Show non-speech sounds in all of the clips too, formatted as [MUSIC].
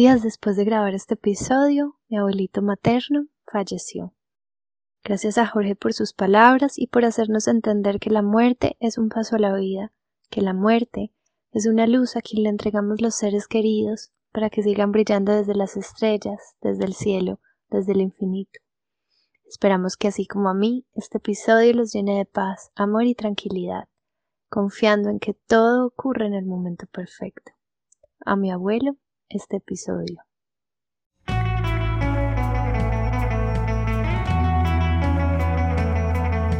Días después de grabar este episodio, mi abuelito materno falleció. Gracias a Jorge por sus palabras y por hacernos entender que la muerte es un paso a la vida, que la muerte es una luz a quien le entregamos los seres queridos para que sigan brillando desde las estrellas, desde el cielo, desde el infinito. Esperamos que así como a mí, este episodio los llene de paz, amor y tranquilidad, confiando en que todo ocurre en el momento perfecto. A mi abuelo este episodio.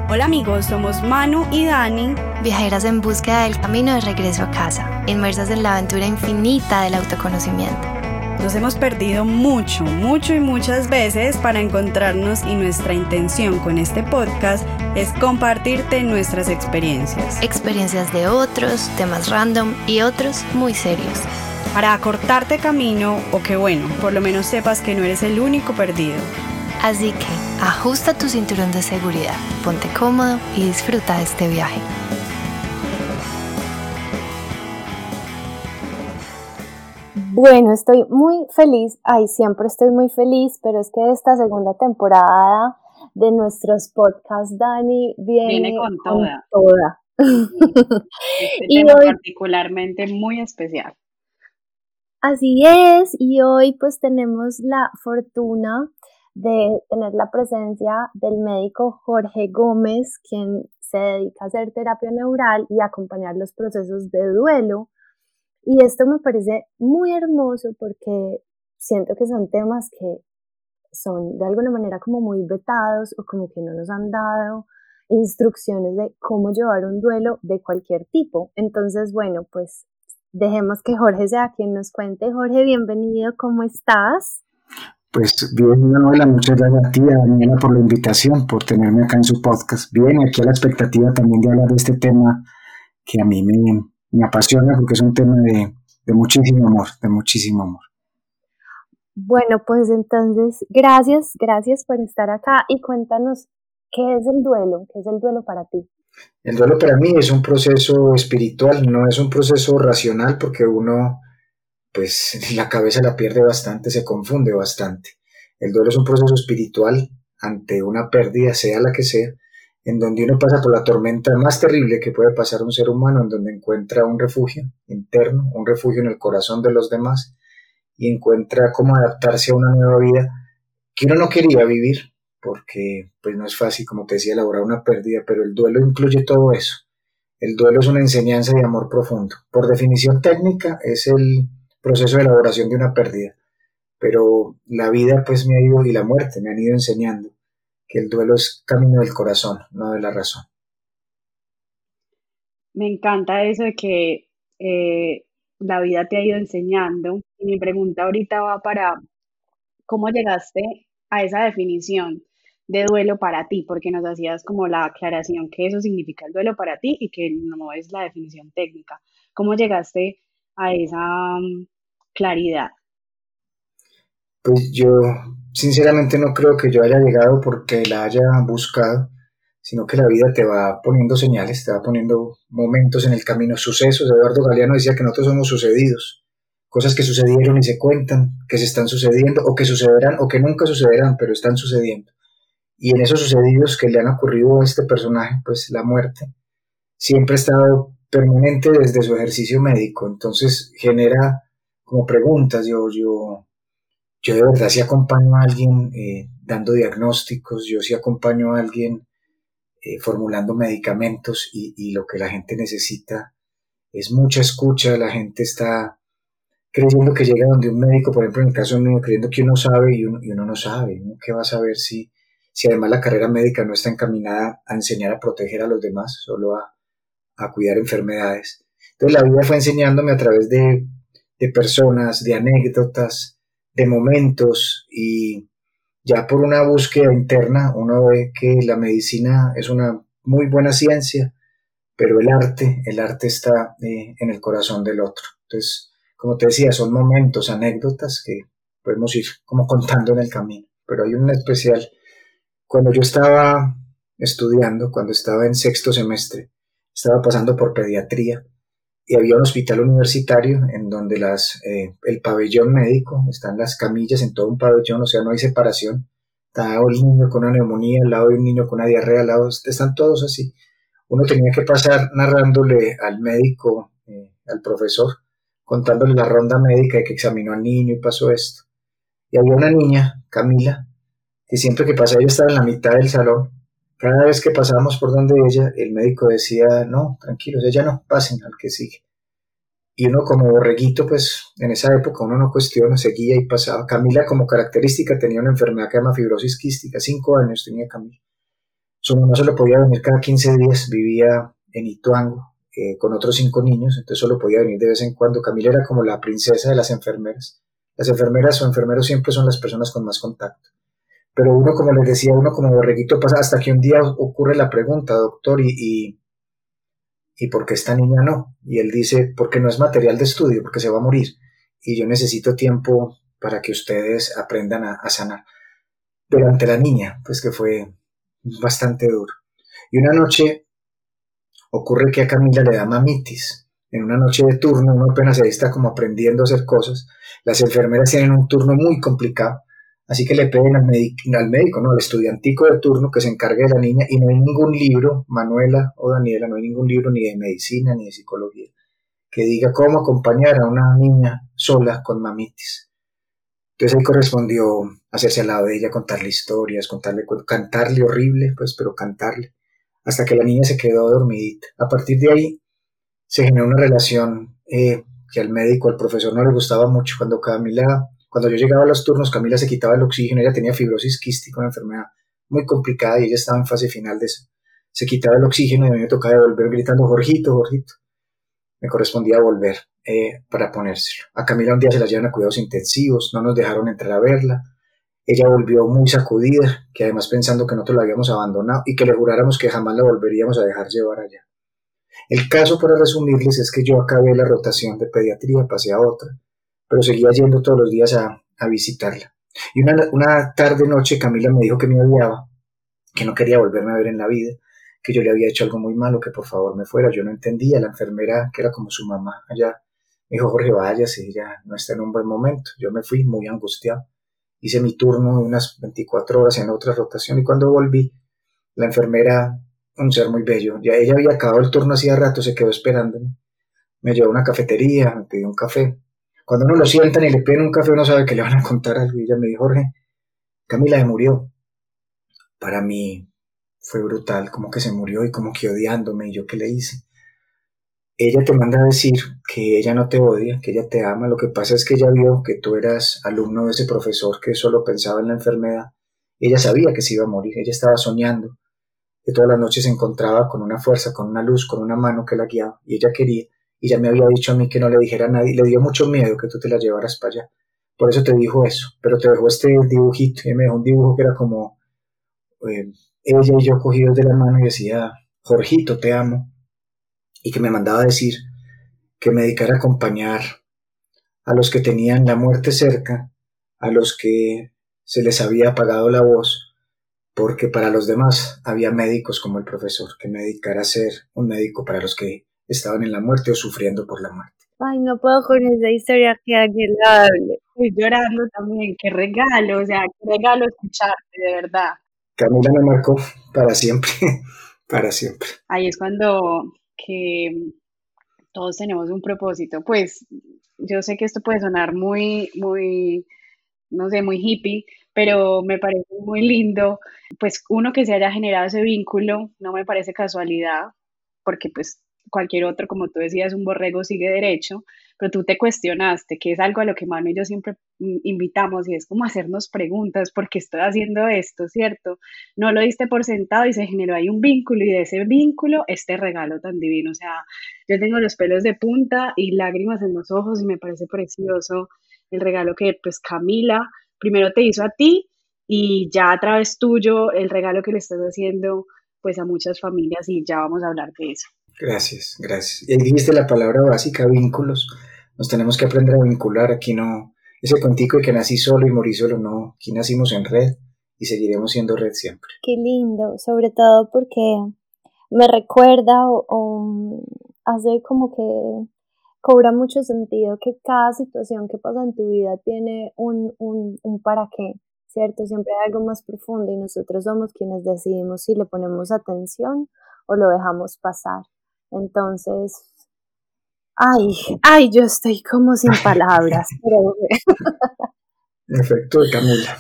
Hola amigos, somos Manu y Dani, viajeras en búsqueda del camino de regreso a casa, inmersas en la aventura infinita del autoconocimiento. Nos hemos perdido mucho, mucho y muchas veces para encontrarnos y nuestra intención con este podcast es compartirte nuestras experiencias. Experiencias de otros, temas random y otros muy serios para acortarte camino o que bueno, por lo menos sepas que no eres el único perdido. Así que ajusta tu cinturón de seguridad, ponte cómodo y disfruta de este viaje. Bueno, estoy muy feliz, ay, siempre estoy muy feliz, pero es que esta segunda temporada de nuestros podcasts, Dani, viene, con toda. Este [LAUGHS] y tema particularmente muy especial. Así es, y hoy pues tenemos la fortuna de tener la presencia del médico Jorge Gómez, quien se dedica a hacer terapia neural y acompañar los procesos de duelo. Y esto me parece muy hermoso porque siento que son temas que son de alguna manera como muy vetados o como que no nos han dado instrucciones de cómo llevar un duelo de cualquier tipo. Entonces, bueno, pues dejemos que Jorge sea quien nos cuente. Jorge, bienvenido, ¿cómo estás? Pues bien, Manuela, muchas gracias a ti, a Daniela, por la invitación, por tenerme acá en su podcast. Bien, aquí a la expectativa también de hablar de este tema que a mí me, apasiona porque es un tema de, de muchísimo amor, de muchísimo amor. Bueno, pues entonces, gracias, gracias por estar acá y cuéntanos qué es el duelo, qué es el duelo para ti. El duelo para mí es un proceso espiritual, no es un proceso racional porque uno, pues [LAUGHS] la cabeza la pierde bastante, se confunde bastante. El duelo es un proceso espiritual ante una pérdida, sea la que sea, en donde uno pasa por la tormenta más terrible que puede pasar un ser humano, en donde encuentra un refugio interno, un refugio en el corazón de los demás y encuentra cómo adaptarse a una nueva vida que uno no quería vivir, porque pues no es fácil, como te decía, elaborar una pérdida, pero el duelo incluye todo eso. El duelo es una enseñanza de amor profundo. Por definición técnica es el proceso de elaboración de una pérdida, pero la vida pues me ha ido y la muerte me han ido enseñando que el duelo es camino del corazón, no de la razón. Me encanta eso de que eh, la vida te ha ido enseñando. Y mi pregunta ahorita va para cómo llegaste a esa definición de duelo para ti, porque nos hacías como la aclaración que eso significa el duelo para ti y que no es la definición técnica. ¿Cómo llegaste a esa mm, claridad? Pues yo sinceramente no creo que yo haya llegado porque la haya buscado, sino que la vida te va poniendo señales, te va poniendo momentos en el camino, sucesos. Eduardo Galeano decía que nosotros somos sucedidos, cosas que sucedieron y se cuentan, que se están sucediendo o que sucederán o que nunca sucederán, pero están sucediendo. Y en esos sucedidos que le han ocurrido a este personaje, pues la muerte, siempre ha estado permanente desde su ejercicio médico. Entonces genera como preguntas. Yo, yo, yo de verdad sí acompaño a alguien eh, dando diagnósticos, yo sí acompaño a alguien eh, formulando medicamentos y, y, lo que la gente necesita es mucha escucha, la gente está creyendo que llega donde un médico, por ejemplo en el caso mío, creyendo que uno sabe y uno, y uno no sabe, qué va a saber si si además la carrera médica no está encaminada a enseñar a proteger a los demás, solo a, cuidar enfermedades. Entonces la vida fue enseñándome a través de, personas, de anécdotas, de momentos y ya por una búsqueda interna uno ve que la medicina es una muy buena ciencia, pero el arte, el arte está eh, en el corazón del otro. Entonces, como te decía, son momentos, anécdotas que podemos ir como contando en el camino, pero hay un especial cuando yo estaba estudiando, cuando estaba en sexto semestre, estaba pasando por pediatría y había un hospital universitario en donde las, eh, el pabellón médico, están las camillas en todo un pabellón, o sea, no hay separación. Está el niño con una neumonía al lado de un niño con una diarrea al lado, están todos así. Uno tenía que pasar narrándole al médico, eh, al profesor, contándole la ronda médica de que examinó al niño y pasó esto. Y había una niña, Camila, que siempre que pasaba ella estaba en la mitad del salón. Cada vez que pasábamos por donde ella, el médico decía, no, tranquilos, ella no, pasen al que sigue. Y uno como borreguito, pues en esa época uno no cuestiona, seguía y pasaba. Camila como característica tenía una enfermedad que se llama fibrosis quística, cinco años tenía Camila. Su mamá solo podía venir cada 15 días, vivía en Ituango eh, con otros cinco niños, entonces solo podía venir de vez en cuando. Camila era como la princesa de las enfermeras. Las enfermeras o enfermeros siempre son las personas con más contacto. Pero uno, como les decía, uno como borreguito pasa hasta que un día ocurre la pregunta, doctor, y, y, por qué esta niña no? Y él dice, porque no es material de estudio, porque se va a morir. Y yo necesito tiempo para que ustedes aprendan a, a sanar. Durante la niña, pues que fue bastante duro. Y una noche ocurre que a Camila le da mamitis en una noche de turno, uno apenas ahí está como aprendiendo a hacer cosas, las enfermeras tienen un turno muy complicado, así que le piden al, médico, ¿no? al estudiantico de turno que se encargue de la niña y no hay ningún libro, Manuela o Daniela, no hay ningún libro ni de medicina ni de psicología que diga cómo acompañar a una niña sola con mamitis. Entonces ahí correspondió hacerse al lado de ella, contarle historias, contarle, cantarle horrible, pues, pero cantarle, hasta que la niña se quedó dormidita. A partir de ahí, se generó una relación eh, que al médico, al profesor no le gustaba mucho. Cuando Camila, cuando yo llegaba a los turnos, Camila se quitaba el oxígeno, ella tenía fibrosis quística, una enfermedad muy complicada y ella estaba en fase final de eso. Se quitaba el oxígeno y a mí me tocaba volver gritando, Jorgito, Jorgito. Me correspondía volver eh, para ponérselo. A Camila un día se la llevan a cuidados intensivos, no nos dejaron entrar a verla. Ella volvió muy sacudida, que además pensando que nosotros la habíamos abandonado y que le juráramos que jamás la volveríamos a dejar llevar allá. El caso, para resumirles, es que yo acabé la rotación de pediatría, pasé a otra, pero seguía yendo todos los días a, visitarla. Y una, tarde-noche Camila me dijo que me odiaba, que no quería volverme a ver en la vida, que yo le había hecho algo muy malo, que por favor me fuera. Yo no entendía, la enfermera, que era como su mamá allá, me dijo, Jorge, váyase, ya no está en un buen momento. Yo me fui muy angustiado. Hice mi turno unas 24 horas en otra rotación y cuando volví, la enfermera un ser muy bello. Ya ella había acabado el turno hacía rato, se quedó esperándome. Me llevó a una cafetería, me pidió un café. Cuando uno lo sientan y le piden un café, uno sabe que le van a contar algo. Y ella me dijo, Jorge, Camila se murió. Para mí fue brutal, como que se murió y como que odiándome. Y yo, ¿qué le hice? Ella te manda a decir que ella no te odia, que ella te ama. Lo que pasa es que ella vio que tú eras alumno de ese profesor que solo pensaba en la enfermedad. Ella sabía que se iba a morir, ella estaba soñando que todas las noches se encontraba con una fuerza, con una luz, con una mano que la guiaba, y ella quería, y ya me había dicho a mí que no le dijera a nadie, le dio mucho miedo que tú te la llevaras para allá. Por eso te dijo eso, pero te dejó este dibujito, y me dejó un dibujo que era como eh, ella y yo cogidos de la mano y decía, Jorgito, te amo, y que me mandaba a decir que me dedicara a acompañar a los que tenían la muerte cerca, a los que se les había apagado la voz, porque para los demás había médicos como el profesor, que me dedicara a ser un médico para los que estaban en la muerte o sufriendo por la muerte. Ay, no puedo con esa historia, que agradable. Estoy llorando también, qué regalo, o sea, qué regalo escucharte, de verdad. Camila me marcó para siempre, [LAUGHS] para siempre. Ahí es cuando que todos tenemos un propósito. Pues yo sé que esto puede sonar muy, muy, no sé, muy hippie, pero me parece muy lindo, pues uno que se haya generado ese vínculo, no me parece casualidad, porque pues cualquier otro, como tú decías, un borrego sigue derecho, pero tú te cuestionaste, que es algo a lo que Manu y yo siempre invitamos, y es como hacernos preguntas, ¿por qué estoy haciendo esto, cierto? No lo diste por sentado y se generó ahí un vínculo, y de ese vínculo, este regalo tan divino, o sea, yo tengo los pelos de punta y lágrimas en los ojos, y me parece precioso el regalo que pues Camila primero te hizo a ti y ya a través tuyo el regalo que le estás haciendo pues a muchas familias y ya vamos a hablar de eso. Gracias, gracias. Y dijiste la palabra básica, vínculos. Nos tenemos que aprender a vincular. Aquí no, ese cuentico de que nací solo y morí solo, no. Aquí nacimos en red y seguiremos siendo red siempre. Qué lindo, sobre todo porque me recuerda o, hace como que cobra mucho sentido que cada situación que pasa en tu vida tiene un, un, un para qué, ¿cierto? Siempre hay algo más profundo y nosotros somos quienes decidimos si le ponemos atención o lo dejamos pasar. Entonces, ay, ay, yo estoy como sin [LAUGHS] palabras. Pero... Efecto de Camila.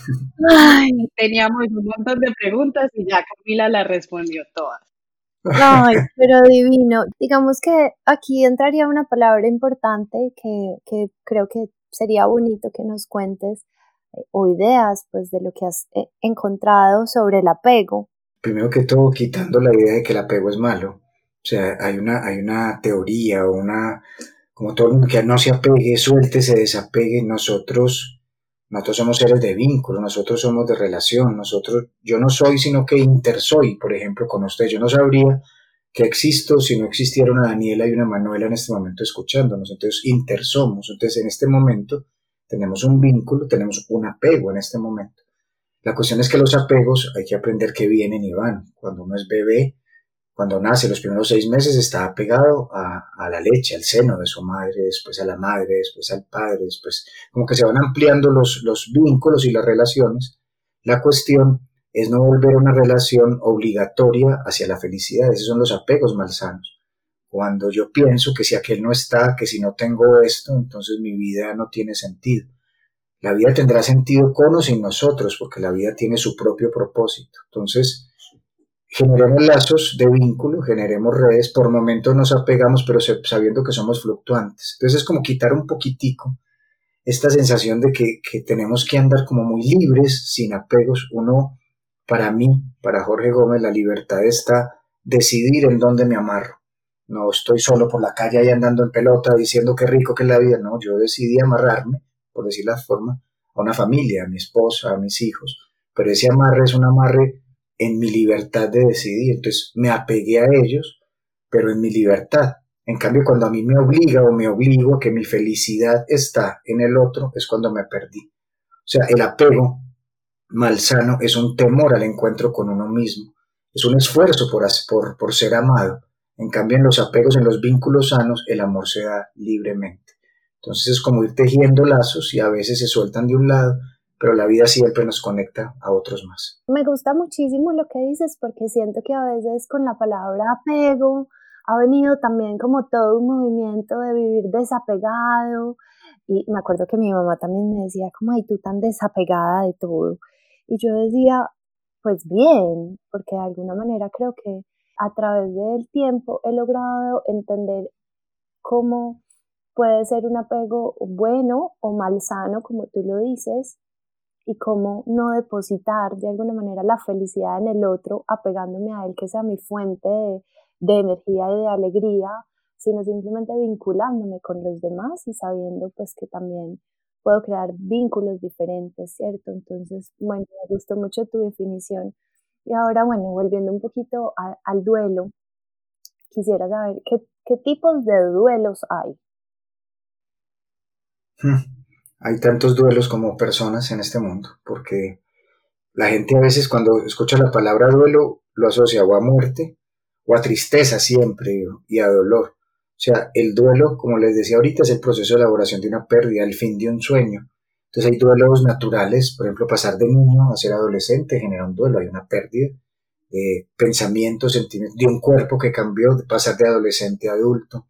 Ay, teníamos un montón de preguntas y ya Camila la respondió todas. Ay, pero divino. Digamos que aquí entraría una palabra importante que, que creo que sería bonito que nos cuentes eh, o ideas pues de lo que has eh, encontrado sobre el apego. Primero que todo, quitando la idea de que el apego es malo. O sea, hay una, hay una teoría una, como todo el mundo que no se apegue, suelte, se desapegue. Nosotros nosotros somos seres de vínculo, nosotros somos de relación, nosotros, yo no soy sino que intersoy, por ejemplo, con usted. Yo no sabría que existo si no existiera una Daniela y una Manuela en este momento escuchándonos. Entonces, intersomos. Entonces, en este momento tenemos un vínculo, tenemos un apego en este momento. La cuestión es que los apegos hay que aprender que vienen y van. Cuando uno es bebé, cuando nace, los primeros seis meses está apegado a, la leche, al seno de su madre, después a la madre, después al padre, después como que se van ampliando los, los vínculos y las relaciones. La cuestión es no volver a una relación obligatoria hacia la felicidad. Esos son los apegos malsanos. Cuando yo pienso que si aquel no está, que si no tengo esto, entonces mi vida no tiene sentido. La vida tendrá sentido con o sin nosotros, porque la vida tiene su propio propósito. Entonces, generemos lazos de vínculo, generemos redes, por momentos nos apegamos, pero sabiendo que somos fluctuantes. Entonces es como quitar un poquitico esta sensación de que, tenemos que andar como muy libres, sin apegos. Uno, para mí, para Jorge Gómez, la libertad está decidir en dónde me amarro. No estoy solo por la calle ahí andando en pelota diciendo qué rico que es la vida. No, yo decidí amarrarme, por decir la forma, a una familia, a mi esposa, a mis hijos. Pero ese amarre es un amarre en mi libertad de decidir. Entonces me apegué a ellos, pero en mi libertad. En cambio, cuando a mí me obliga o me obligo a que mi felicidad está en el otro, es cuando me perdí. O sea, el apego malsano es un temor al encuentro con uno mismo, es un esfuerzo por, por, por ser amado. En cambio, en los apegos, en los vínculos sanos, el amor se da libremente. Entonces es como ir tejiendo lazos y a veces se sueltan de un lado pero la vida siempre nos conecta a otros más. Me gusta muchísimo lo que dices porque siento que a veces con la palabra apego ha venido también como todo un movimiento de vivir desapegado y me acuerdo que mi mamá también me decía como ay tú tan desapegada de todo y yo decía pues bien porque de alguna manera creo que a través del tiempo he logrado entender cómo puede ser un apego bueno o malsano como tú lo dices y cómo no depositar de alguna manera la felicidad en el otro, apegándome a él que sea mi fuente de, energía y de alegría, sino simplemente vinculándome con los demás y sabiendo pues que también puedo crear vínculos diferentes, ¿cierto? Entonces, bueno, me gustó mucho tu definición. Y ahora, bueno, volviendo un poquito al duelo, quisiera saber qué, qué tipos de duelos hay. Hay tantos duelos como personas en este mundo, porque la gente a veces cuando escucha la palabra duelo lo asocia o a muerte o a tristeza siempre y a dolor. O sea, el duelo, como les decía ahorita, es el proceso de elaboración de una pérdida, el fin de un sueño. Entonces hay duelos naturales, por ejemplo, pasar de niño a ser adolescente genera un duelo, hay una pérdida de pensamientos, sentimientos, de un cuerpo que cambió, de pasar de adolescente a adulto.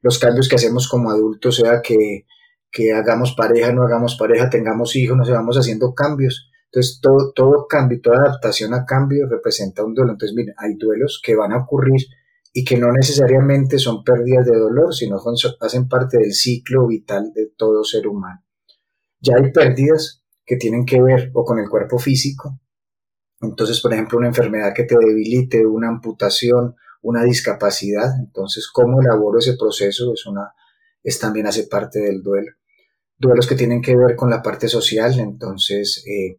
Los cambios que hacemos como adultos, sea que que hagamos pareja, no hagamos pareja, tengamos hijos, nos vamos haciendo cambios. Entonces, todo, todo cambio, toda adaptación a cambio representa un duelo. Entonces, miren, hay duelos que van a ocurrir y que no necesariamente son pérdidas de dolor, sino hacen parte del ciclo vital de todo ser humano. Ya hay pérdidas que tienen que ver o con el cuerpo físico. Entonces, por ejemplo, una enfermedad que te debilite, una amputación, una discapacidad. Entonces, ¿cómo elaboro ese proceso? Es, una, es también hace parte del duelo duelos que tienen que ver con la parte social, entonces eh,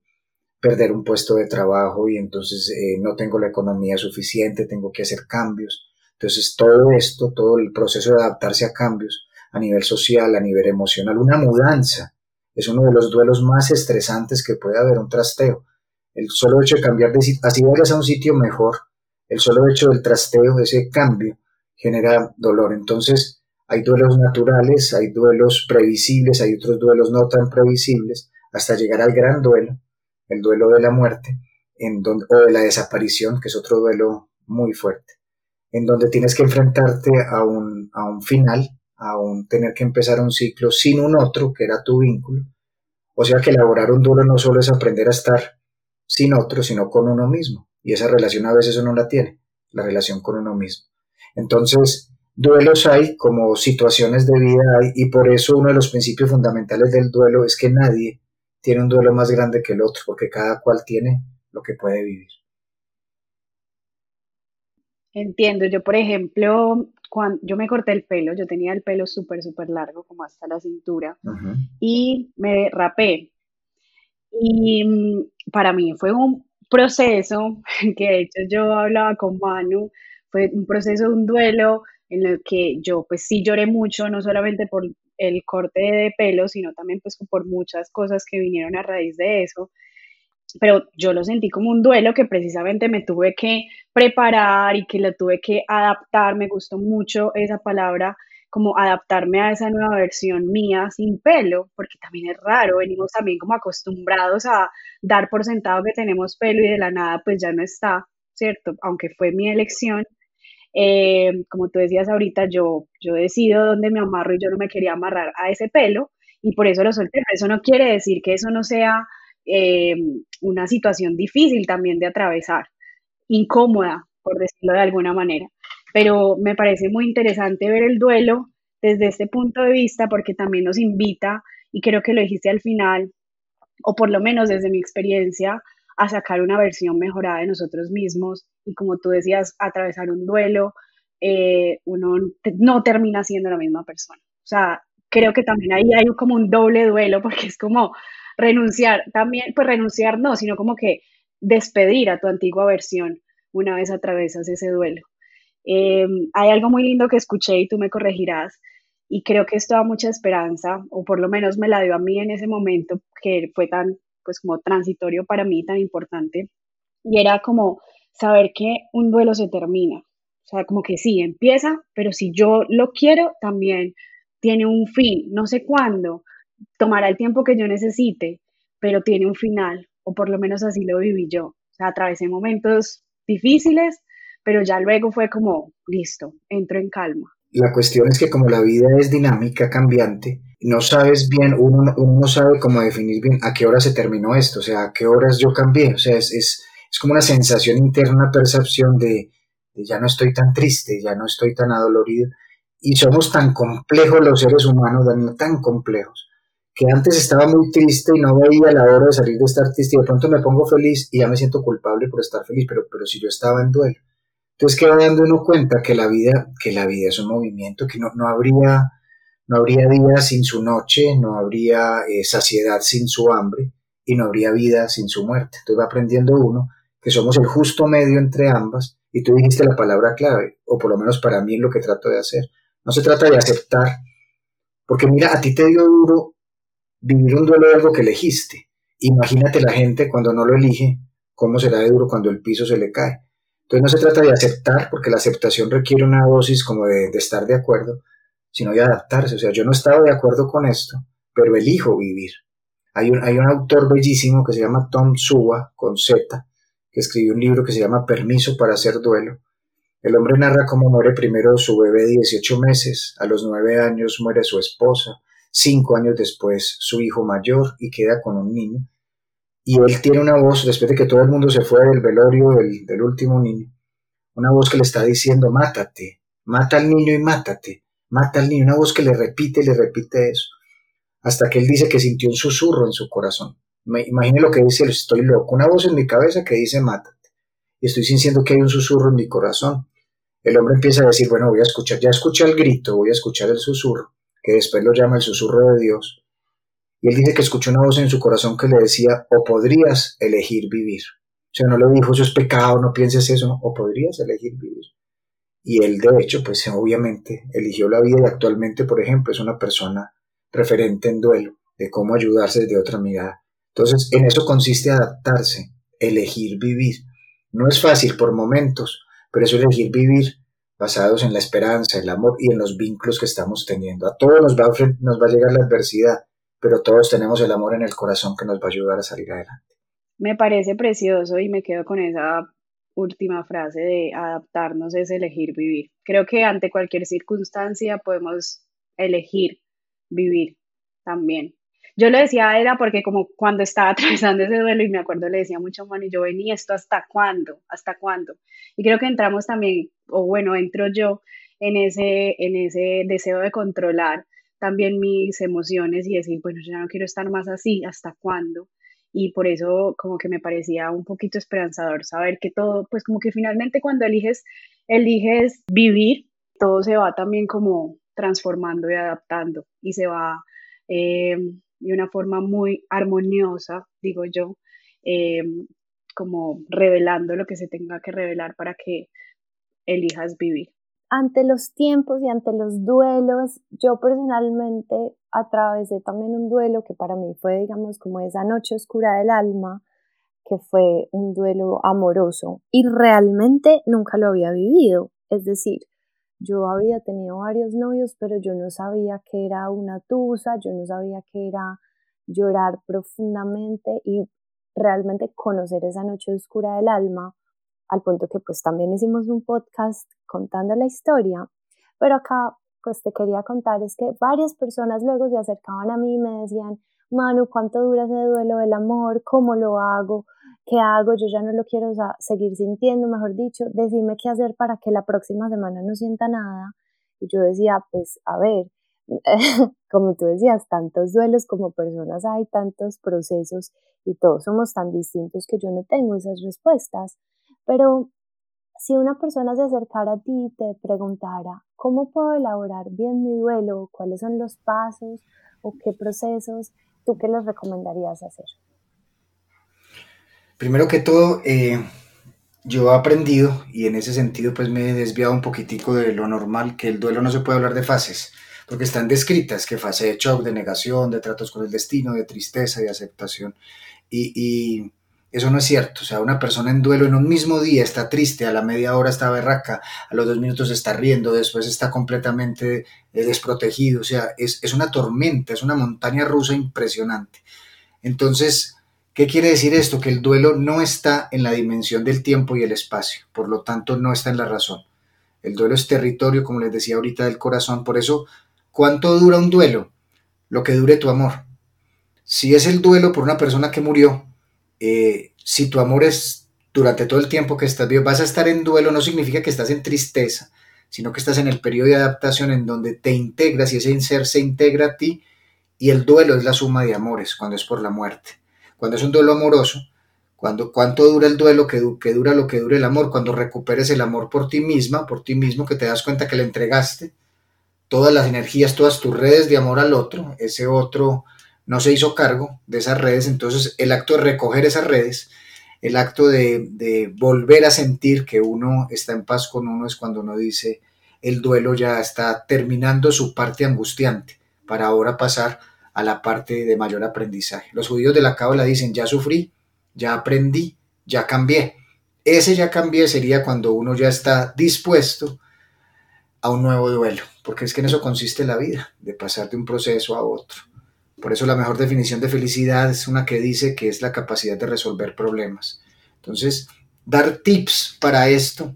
perder un puesto de trabajo y entonces eh, no tengo la economía suficiente, tengo que hacer cambios. Entonces todo esto, todo el proceso de adaptarse a cambios a nivel social, a nivel emocional, una mudanza, es uno de los duelos más estresantes que puede haber un trasteo. El solo hecho de cambiar de sitio, así vayas a un sitio mejor, el solo hecho del trasteo, ese cambio, genera dolor. Entonces, hay duelos naturales, hay duelos previsibles, hay otros duelos no tan previsibles, hasta llegar al gran duelo, el duelo de la muerte, en donde, o de la desaparición, que es otro duelo muy fuerte, en donde tienes que enfrentarte a un, a un final, a un tener que empezar un ciclo sin un otro, que era tu vínculo. O sea que elaborar un duelo no solo es aprender a estar sin otro, sino con uno mismo. Y esa relación a veces uno la tiene, la relación con uno mismo. Entonces, duelos hay como situaciones de vida hay, y por eso uno de los principios fundamentales del duelo es que nadie tiene un duelo más grande que el otro, porque cada cual tiene lo que puede vivir. Entiendo, yo por ejemplo, cuando yo me corté el pelo, yo tenía el pelo súper, súper largo, como hasta la cintura, y me rapé. Y mm, para mí fue un proceso [LAUGHS] que de hecho yo hablaba con Manu, fue un proceso un duelo en el que yo pues sí lloré mucho, no solamente por el corte de pelo, sino también pues por muchas cosas que vinieron a raíz de eso. Pero yo lo sentí como un duelo que precisamente me tuve que preparar y que lo tuve que adaptar. Me gustó mucho esa palabra, como adaptarme a esa nueva versión mía sin pelo, porque también es raro, venimos también como acostumbrados a dar por sentado que tenemos pelo y de la nada pues ya no está, ¿cierto? Aunque fue mi elección. Eh, como tú decías ahorita, yo, yo decido dónde me amarro y yo no me quería amarrar a ese pelo y por eso lo solté. eso no quiere decir que eso no sea eh, una situación difícil también de atravesar, incómoda, por decirlo de alguna manera. Pero me parece muy interesante ver el duelo desde este punto de vista porque también nos invita, y creo que lo dijiste al final, o por lo menos desde mi experiencia, a sacar una versión mejorada de nosotros mismos y como tú decías, atravesar un duelo, eh, uno no termina siendo la misma persona. O sea, creo que también ahí hay como un doble duelo porque es como renunciar, también, pues renunciar no, sino como que despedir a tu antigua versión una vez atravesas ese duelo. Em, hay algo muy lindo que escuché y tú me corregirás, y creo que esto da mucha esperanza, o por lo menos me la dio a mí en ese momento que fue tan pues como transitorio para mí, tan importante, y era como saber que un duelo se termina, o sea, como que sí, empieza, pero si yo lo quiero, también tiene un fin, no sé cuándo, tomará el tiempo que yo necesite, pero tiene un final, o por lo menos así lo viví yo. O sea, atravesé momentos difíciles, pero ya luego fue como, listo, entro en calma. La cuestión es que como la vida es dinámica, cambiante, no sabes bien, uno, no sabe cómo definir bien a qué hora se terminó esto, o sea, a qué horas yo cambié, o sea, es, es, como una sensación interna, una percepción de, ya no estoy tan triste, ya no estoy tan adolorido, y somos tan complejos los seres humanos, Daniel, tan complejos, que antes estaba muy triste y no veía la hora de salir de estar triste y de pronto me pongo feliz y ya me siento culpable por estar feliz, pero, pero si yo estaba en duelo. Entonces queda dando uno cuenta que la vida, que la vida es un movimiento, que no, no habría no habría día sin su noche, no habría eh, saciedad sin su hambre y no habría vida sin su muerte. Entonces va aprendiendo uno que somos el justo medio entre ambas y tú dijiste la palabra clave, o por lo menos para mí es lo que trato de hacer. No se trata de aceptar, porque mira, a ti te dio duro vivir un duelo de algo que elegiste. Imagínate la gente cuando no lo elige, cómo será de duro cuando el piso se le cae. Entonces no se trata de aceptar, porque la aceptación requiere una dosis como de, de estar de acuerdo, sino de adaptarse. O sea, yo no estaba de acuerdo con esto, pero elijo vivir. Hay un, hay un autor bellísimo que se llama Tom Suba, con Z, que escribió un libro que se llama Permiso para hacer duelo. El hombre narra cómo muere primero su bebé de 18 meses, a los 9 años muere su esposa, cinco años después su hijo mayor y queda con un niño. Y él tiene una voz, después de que todo el mundo se fue del velorio del, del último niño, una voz que le está diciendo, mátate, mata al niño y mátate mata al niño, una voz que le repite le repite eso, hasta que él dice que sintió un susurro en su corazón. Imagine lo que dice, estoy loco, una voz en mi cabeza que dice mátate, y estoy sintiendo que hay un susurro en mi corazón. El hombre empieza a decir, bueno, voy a escuchar, ya escuché el grito, voy a escuchar el susurro, que después lo llama el susurro de Dios. Y él dice que escuchó una voz en su corazón que le decía, o podrías elegir vivir. O sea, no le dijo, eso es pecado, no pienses eso, o podrías elegir vivir y él de hecho pues obviamente eligió la vida y actualmente por ejemplo es una persona referente en duelo de cómo ayudarse desde otra mirada. Entonces en eso consiste adaptarse, elegir vivir. No es fácil por momentos, pero es elegir vivir basados en la esperanza, el amor y en los vínculos que estamos teniendo. A todos nos va a, nos va a llegar la adversidad, pero todos tenemos el amor en el corazón que nos va a ayudar a salir adelante. Me parece precioso y me quedo con esa última frase de adaptarnos es elegir vivir. Creo que ante cualquier circunstancia podemos elegir vivir también. Yo lo decía era porque como cuando estaba [LAUGHS] atravesando ese duelo y me acuerdo le decía mucho a y yo venía esto hasta cuándo, hasta cuándo. Y creo que entramos también, o bueno, entro yo en ese, en ese deseo de controlar también mis emociones y decir, bueno, yo ya no quiero estar más así, ¿hasta cuándo? Y por eso como que me parecía un poquito esperanzador saber que todo, pues como que finalmente cuando eliges, eliges vivir, todo se va también como transformando y adaptando y se va eh, de una forma muy armoniosa, digo yo, eh, como revelando lo que se tenga que revelar para que elijas vivir. Ante los tiempos y ante los duelos, yo personalmente atravesé también un duelo que para mí fue, digamos, como esa noche oscura del alma, que fue un duelo amoroso y realmente nunca lo había vivido. Es decir, yo había tenido varios novios, pero yo no sabía que era una tusa, yo no sabía que era llorar profundamente y realmente conocer esa noche oscura del alma al punto que pues también hicimos un podcast contando la historia, pero acá pues te quería contar es que varias personas luego se acercaban a mí y me decían, Manu, ¿cuánto dura ese duelo del amor? ¿Cómo lo hago? ¿Qué hago? Yo ya no lo quiero seguir sintiendo, mejor dicho, decime qué hacer para que la próxima semana no sienta nada. Y yo decía, pues a ver, [LAUGHS] como tú decías, tantos duelos como personas hay, tantos procesos y todos somos tan distintos que yo no tengo esas respuestas. Pero si una persona se acercara a ti y te preguntara, ¿cómo puedo elaborar bien mi duelo? ¿Cuáles son los pasos o qué procesos? ¿Tú qué les recomendarías hacer? Primero que todo, eh, yo he aprendido y en ese sentido pues me he desviado un poquitico de lo normal, que el duelo no se puede hablar de fases, porque están descritas, que fase de shock, de negación, de tratos con el destino, de tristeza, de aceptación. y eso no es cierto. O sea, una persona en duelo en un mismo día está triste, a la media hora está berraca, a los dos minutos está riendo, después está completamente eh, desprotegido. O sea, es, es una tormenta, es una montaña rusa impresionante. Entonces, ¿qué quiere decir esto? Que el duelo no está en la dimensión del tiempo y el espacio, por lo tanto no está en la razón. El duelo es territorio, como les decía ahorita, del corazón. Por eso, ¿cuánto dura un duelo? Lo que dure tu amor. Si es el duelo por una persona que murió, eh, si tu amor es durante todo el tiempo que estás vivo, vas a estar en duelo, no significa que estás en tristeza, sino que estás en el periodo de adaptación en donde te integras y ese ser se integra a ti y el duelo es la suma de amores cuando es por la muerte. Cuando es un duelo amoroso, cuando cuánto dura el duelo, que, que dura lo que dure el amor, cuando recuperes el amor por ti misma, por ti mismo, que te das cuenta que le entregaste todas las energías, todas tus redes de amor al otro, ese otro no se hizo cargo de esas redes, entonces el acto de recoger esas redes, el acto de, volver a sentir que uno está en paz con uno es cuando uno dice el duelo ya está terminando su parte angustiante para ahora pasar a la parte de mayor aprendizaje. Los judíos de la cábala dicen ya sufrí, ya aprendí, ya cambié. Ese ya cambié sería cuando uno ya está dispuesto a un nuevo duelo, porque es que en eso consiste la vida, de pasar de un proceso a otro. Por eso la mejor definición de felicidad es una que dice que es la capacidad de resolver problemas. Entonces, dar tips para esto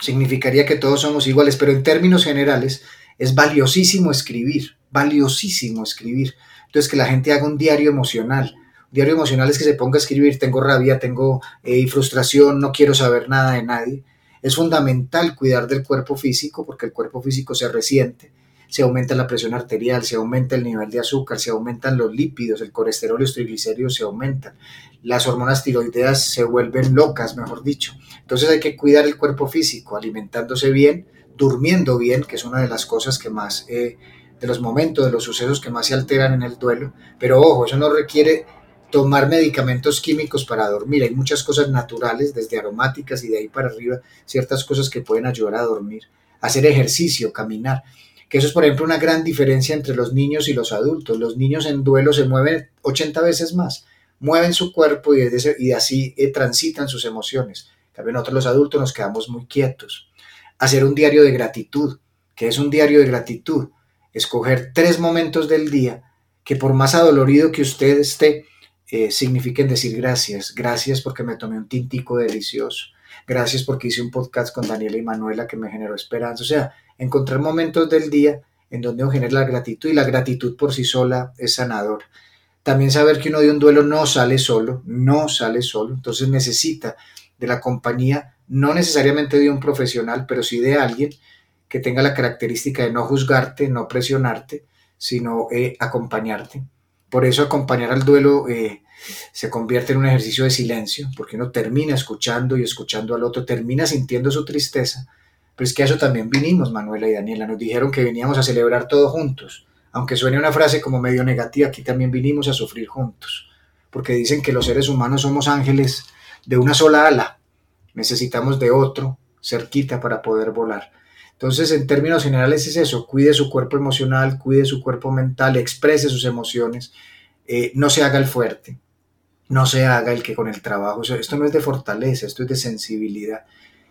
significaría que todos somos iguales, pero en términos generales es valiosísimo escribir, valiosísimo escribir. Entonces, que la gente haga un diario emocional. Un diario emocional es que se ponga a escribir, tengo rabia, tengo eh, frustración, no quiero saber nada de nadie. Es fundamental cuidar del cuerpo físico porque el cuerpo físico se resiente se aumenta la presión arterial, se aumenta el nivel de azúcar, se aumentan los lípidos, el colesterol y los triglicéridos se aumentan, las hormonas tiroideas se vuelven locas, mejor dicho. Entonces hay que cuidar el cuerpo físico, alimentándose bien, durmiendo bien, que es una de las cosas que más, eh, de los momentos, de los sucesos que más se alteran en el duelo. Pero ojo, eso no requiere tomar medicamentos químicos para dormir. Hay muchas cosas naturales, desde aromáticas y de ahí para arriba, ciertas cosas que pueden ayudar a dormir. Hacer ejercicio, caminar que eso es, por ejemplo, una gran diferencia entre los niños y los adultos. Los niños en duelo se mueven 80 veces más, mueven su cuerpo y, y así eh, transitan sus emociones. También nosotros los adultos nos quedamos muy quietos. hacer un diario de gratitud. que es un diario de gratitud? Escoger tres momentos del día que por más adolorido que usted esté, eh, signifiquen decir gracias. Gracias porque me tomé un tintico delicioso. Gracias porque hice un podcast con Daniela y Manuela que me generó esperanza. O sea, encontrar momentos del día en donde uno genera la gratitud y la gratitud por sí sola es sanador. También saber que uno de un duelo no sale solo, no sale solo, entonces necesita de la compañía, no necesariamente de un profesional, pero sí de alguien que tenga la característica de no juzgarte, no presionarte, sino eh, acompañarte. Por eso acompañar al duelo eh, se convierte en un ejercicio de silencio, porque uno termina escuchando y escuchando al otro, termina sintiendo su tristeza. Pero es que a eso también vinimos, Manuela y Daniela. Nos dijeron que veníamos a celebrar todos juntos. Aunque suene una frase como medio negativa, aquí también vinimos a sufrir juntos. Porque dicen que los seres humanos somos ángeles de una sola ala. Necesitamos de otro cerquita para poder volar. Entonces, en términos generales es eso, cuide su cuerpo emocional, cuide su cuerpo mental, exprese sus emociones, eh, no se haga el fuerte, no se haga el que con el trabajo, esto no es de fortaleza, esto es de sensibilidad.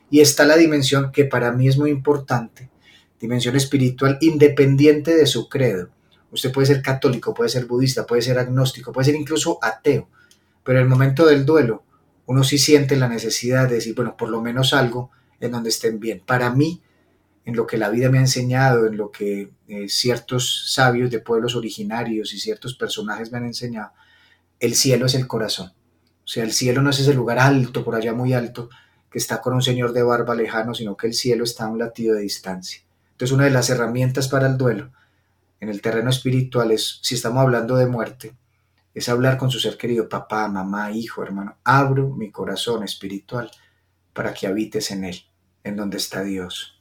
Y está la dimensión que para mí es muy importante, dimensión espiritual independiente de su credo. Usted puede ser católico, puede ser budista, puede ser agnóstico, puede ser incluso ateo, pero en el momento del duelo uno sí siente la necesidad de decir, bueno, por lo menos algo en donde estén bien. Para mí, en lo que la vida me ha enseñado, en lo que eh, ciertos sabios de pueblos originarios y ciertos personajes me han enseñado, el cielo es el corazón. O sea, el cielo no es ese lugar alto, por allá muy alto, que está con un señor de barba lejano, sino que el cielo está a un latido de distancia. Entonces, una de las herramientas para el duelo en el terreno espiritual es, si estamos hablando de muerte, es hablar con su ser querido, papá, mamá, hijo, hermano. Abro mi corazón espiritual para que habites en él, en donde está Dios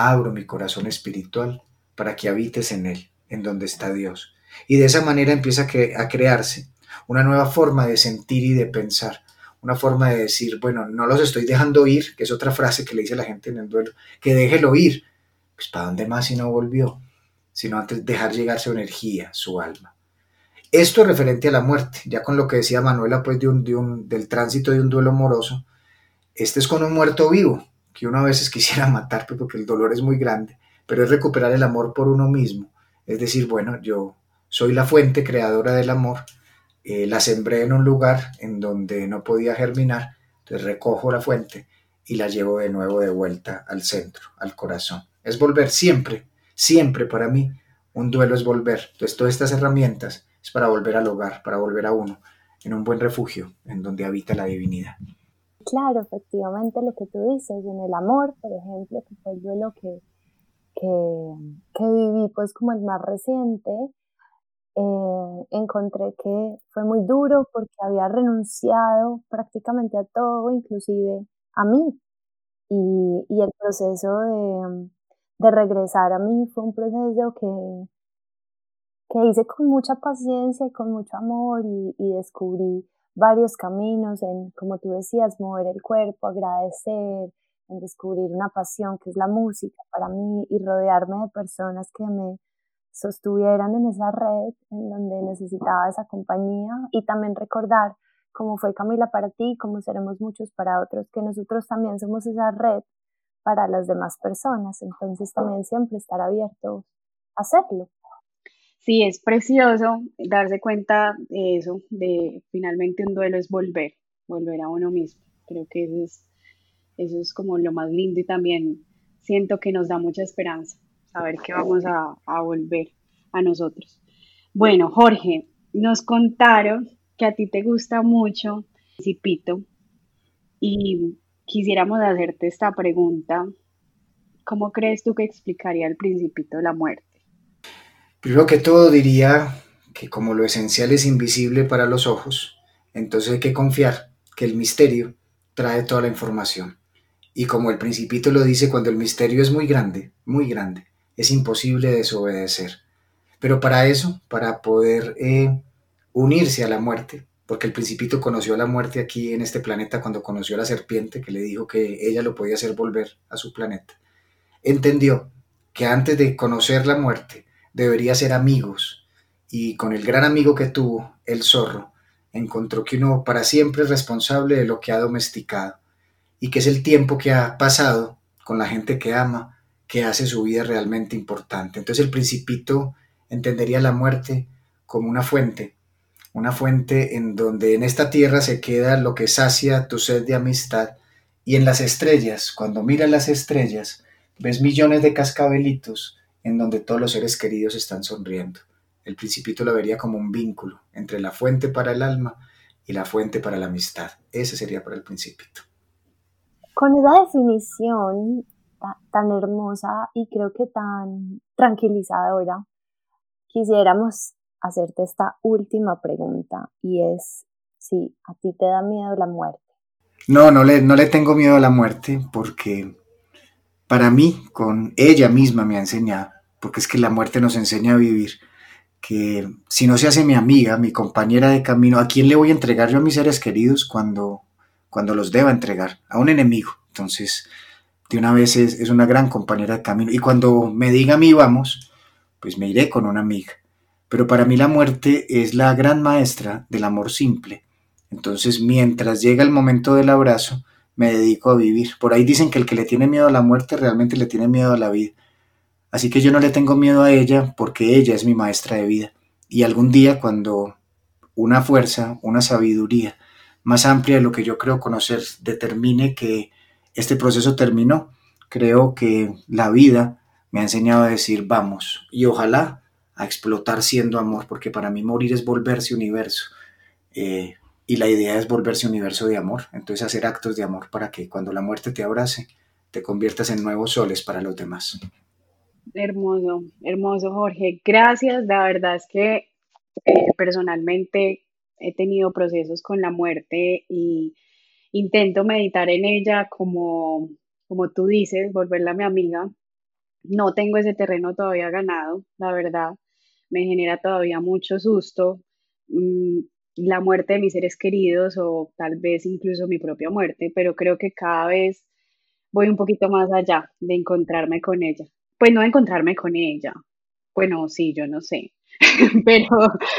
abro mi corazón espiritual para que habites en él, en donde está Dios. Y de esa manera empieza a crearse una nueva forma de sentir y de pensar, una forma de decir, bueno, no los estoy dejando ir, que es otra frase que le dice la gente en el duelo, que déjelo ir. Pues ¿para dónde más si no volvió? Sino antes dejar llegar su energía, su alma. Esto es referente a la muerte, ya con lo que decía Manuela, pues de un, del tránsito de un duelo amoroso, este es con un muerto vivo, que uno a veces [LAUGHS] quisiera matar pues, porque el dolor es muy grande, pero es recuperar el amor por uno mismo. Es decir, bueno, yo soy la fuente creadora del amor, eh, la sembré en un lugar en donde no podía germinar, entonces recojo la fuente y la llevo de nuevo de vuelta al centro, al corazón. Es volver siempre, siempre para mí, un duelo es volver. Entonces todas estas herramientas es para volver al hogar, para volver a uno, en un buen refugio, en donde habita la divinidad. Claro, efectivamente lo que tú dices, en el amor, por ejemplo, que fue el duelo que, que, viví pues como el más reciente, eh, encontré que fue muy duro porque había renunciado prácticamente a todo, inclusive a mí. Y, y el proceso de, de, regresar a mí fue un proceso que, que hice con mucha paciencia y con mucho amor y, y descubrí varios caminos en, como tú decías, mover el cuerpo, agradecer, en descubrir una pasión que es la música para mí y rodearme de personas que me sostuvieran en esa red en donde necesitaba esa compañía y también recordar cómo fue Camila para ti, cómo seremos muchos para otros, que nosotros también somos esa red para las demás personas. Entonces también siempre estar abierto a hacerlo. Sí, es precioso darse cuenta de eso, de finalmente un duelo es volver, volver a uno mismo. Creo que eso es, eso es como lo más lindo y también siento que nos da mucha esperanza saber que vamos a, volver a nosotros. Bueno, Jorge, nos contaron que a ti te gusta mucho Principito y quisiéramos hacerte esta pregunta. ¿Cómo crees tú que explicaría el Principito de la muerte? Primero que todo diría que como lo esencial es invisible para los ojos, entonces hay que confiar que el misterio trae toda la información. Y como el principito lo dice, cuando el misterio es muy grande, muy grande, es imposible desobedecer. Pero para eso, para poder eh, unirse a la muerte, porque el principito conoció a la muerte aquí en este planeta cuando conoció a la serpiente que le dijo que ella lo podía hacer volver a su planeta, entendió que antes de conocer la muerte, debería ser amigos. Y con el gran amigo que tuvo, el zorro, encontró que uno para siempre es responsable de lo que ha domesticado y que es el tiempo que ha pasado con la gente que ama, que hace su vida realmente importante. Entonces el principito entendería la muerte como una fuente, una fuente en donde en esta tierra se queda lo que sacia tu sed de amistad y en las estrellas, cuando miras las estrellas, ves millones de cascabelitos en donde todos los seres queridos están sonriendo. El principito lo vería como un vínculo entre la fuente para el alma y la fuente para la amistad. Ese sería para el principito. Con esa definición tan hermosa y creo que tan tranquilizadora, quisiéramos hacerte esta última pregunta y es si a ti te da miedo la muerte. No, no le, no le tengo miedo a la muerte porque para mí, con ella misma me ha enseñado, porque es que la muerte nos enseña a vivir, que si no se hace mi amiga, mi compañera de camino, ¿a quién le voy a entregar yo a mis seres queridos cuando, cuando los deba entregar? A un enemigo. Entonces, de una vez es, es una gran compañera de camino. Y cuando me diga a mí vamos, pues me iré con una amiga. Pero para mí la muerte es la gran maestra del amor simple. Entonces, mientras llega el momento del abrazo, me dedico a vivir. Por ahí dicen que el que le tiene miedo a la muerte realmente le tiene miedo a la vida. Así que yo no le tengo miedo a ella porque ella es mi maestra de vida. Y algún día cuando una fuerza, una sabiduría más amplia de lo que yo creo conocer determine que este proceso terminó, creo que la vida me ha enseñado a decir vamos y ojalá a explotar siendo amor, porque para mí morir es volverse universo. Eh, y la idea es volverse universo de amor, entonces hacer actos de amor para que cuando la muerte te abrace, te conviertas en nuevos soles para los demás. Hermoso, hermoso Jorge. Gracias, la verdad es que eh, personalmente he tenido procesos con la muerte y intento meditar en ella como, como tú dices, volverla mi amiga. No tengo ese terreno todavía ganado, la verdad me genera todavía mucho susto mm, la muerte de mis seres queridos o tal vez incluso mi propia muerte, pero creo que cada vez voy un poquito más allá de encontrarme con ella. Pues no encontrarme con ella, bueno, sí, yo no sé, [LAUGHS] pero,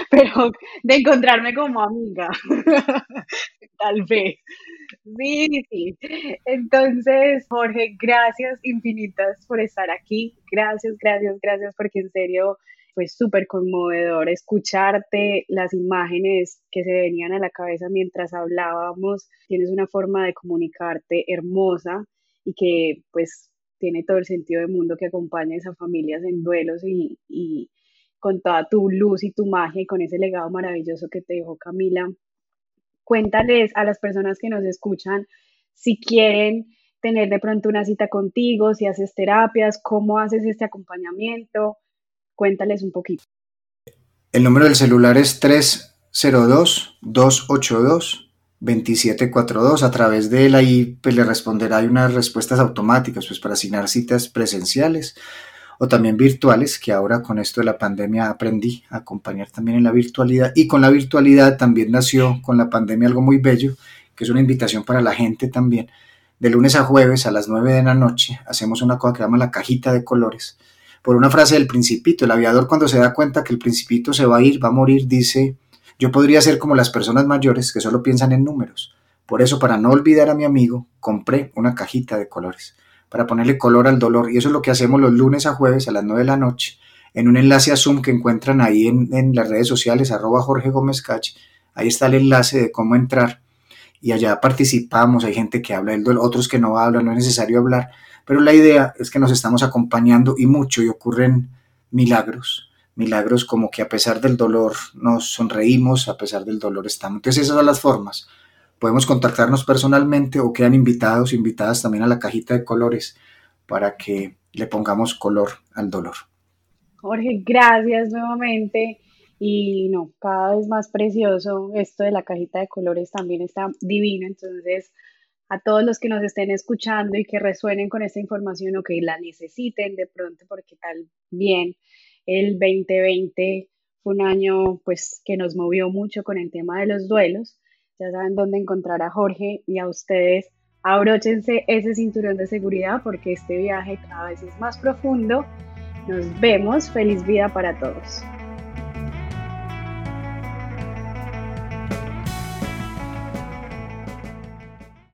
pero de encontrarme como amiga, [LAUGHS] tal vez. Sí, sí. Entonces, Jorge, gracias infinitas por estar aquí. Gracias, gracias, gracias, porque en serio fue súper conmovedor escucharte, las imágenes que se venían a la cabeza mientras hablábamos. Tienes una forma de comunicarte hermosa y que pues tiene todo el sentido del mundo que acompaña a familias en duelos y con toda tu luz y tu magia y con ese legado maravilloso que te dejó Camila. Cuéntales a las personas que nos escuchan si quieren tener de pronto una cita contigo, si haces terapias, cómo haces este acompañamiento, Cuéntales un poquito. El número del celular es 302-282-2742. A través de él ahí pues, le responderá hay unas respuestas automáticas pues, para asignar citas presenciales o también virtuales, que ahora con esto de la pandemia aprendí a acompañar también en la virtualidad. Y con la virtualidad también nació con la pandemia algo muy bello, que es una invitación para la gente también. De lunes a jueves a las 9 de la noche hacemos una cosa que se llama la cajita de colores por una frase del principito. El aviador cuando se da cuenta que el principito se va a ir, va a morir, dice, yo podría ser como las personas mayores que solo piensan en números. Por eso, para no olvidar a mi amigo, compré una cajita de colores, para ponerle color al dolor. Y eso es lo que hacemos los lunes a jueves a las 9 de la noche, en un enlace a Zoom que encuentran ahí en, las redes sociales, arroba Jorge Gómez Cach. Ahí está el enlace de cómo entrar. Y allá participamos, hay gente que habla del dolor, otros que no hablan, no es necesario hablar pero la idea es que nos estamos acompañando y mucho y ocurren milagros, milagros como que a pesar del dolor nos sonreímos, a pesar del dolor estamos. Entonces esas son las formas. Podemos contactarnos personalmente o quedan invitados, invitadas también a la cajita de colores para que le pongamos color al dolor. Jorge, gracias nuevamente. Y no, cada vez más precioso. Esto de la cajita de colores también está divino. Entonces, a todos los que nos estén escuchando y que resuenen con esta información o que la necesiten de pronto porque tal bien el 2020 fue un año pues que nos movió mucho con el tema de los duelos. Ya saben dónde encontrar a Jorge y a ustedes. Abróchense ese cinturón de seguridad porque este viaje cada vez es más profundo. Nos vemos. Feliz vida para todos.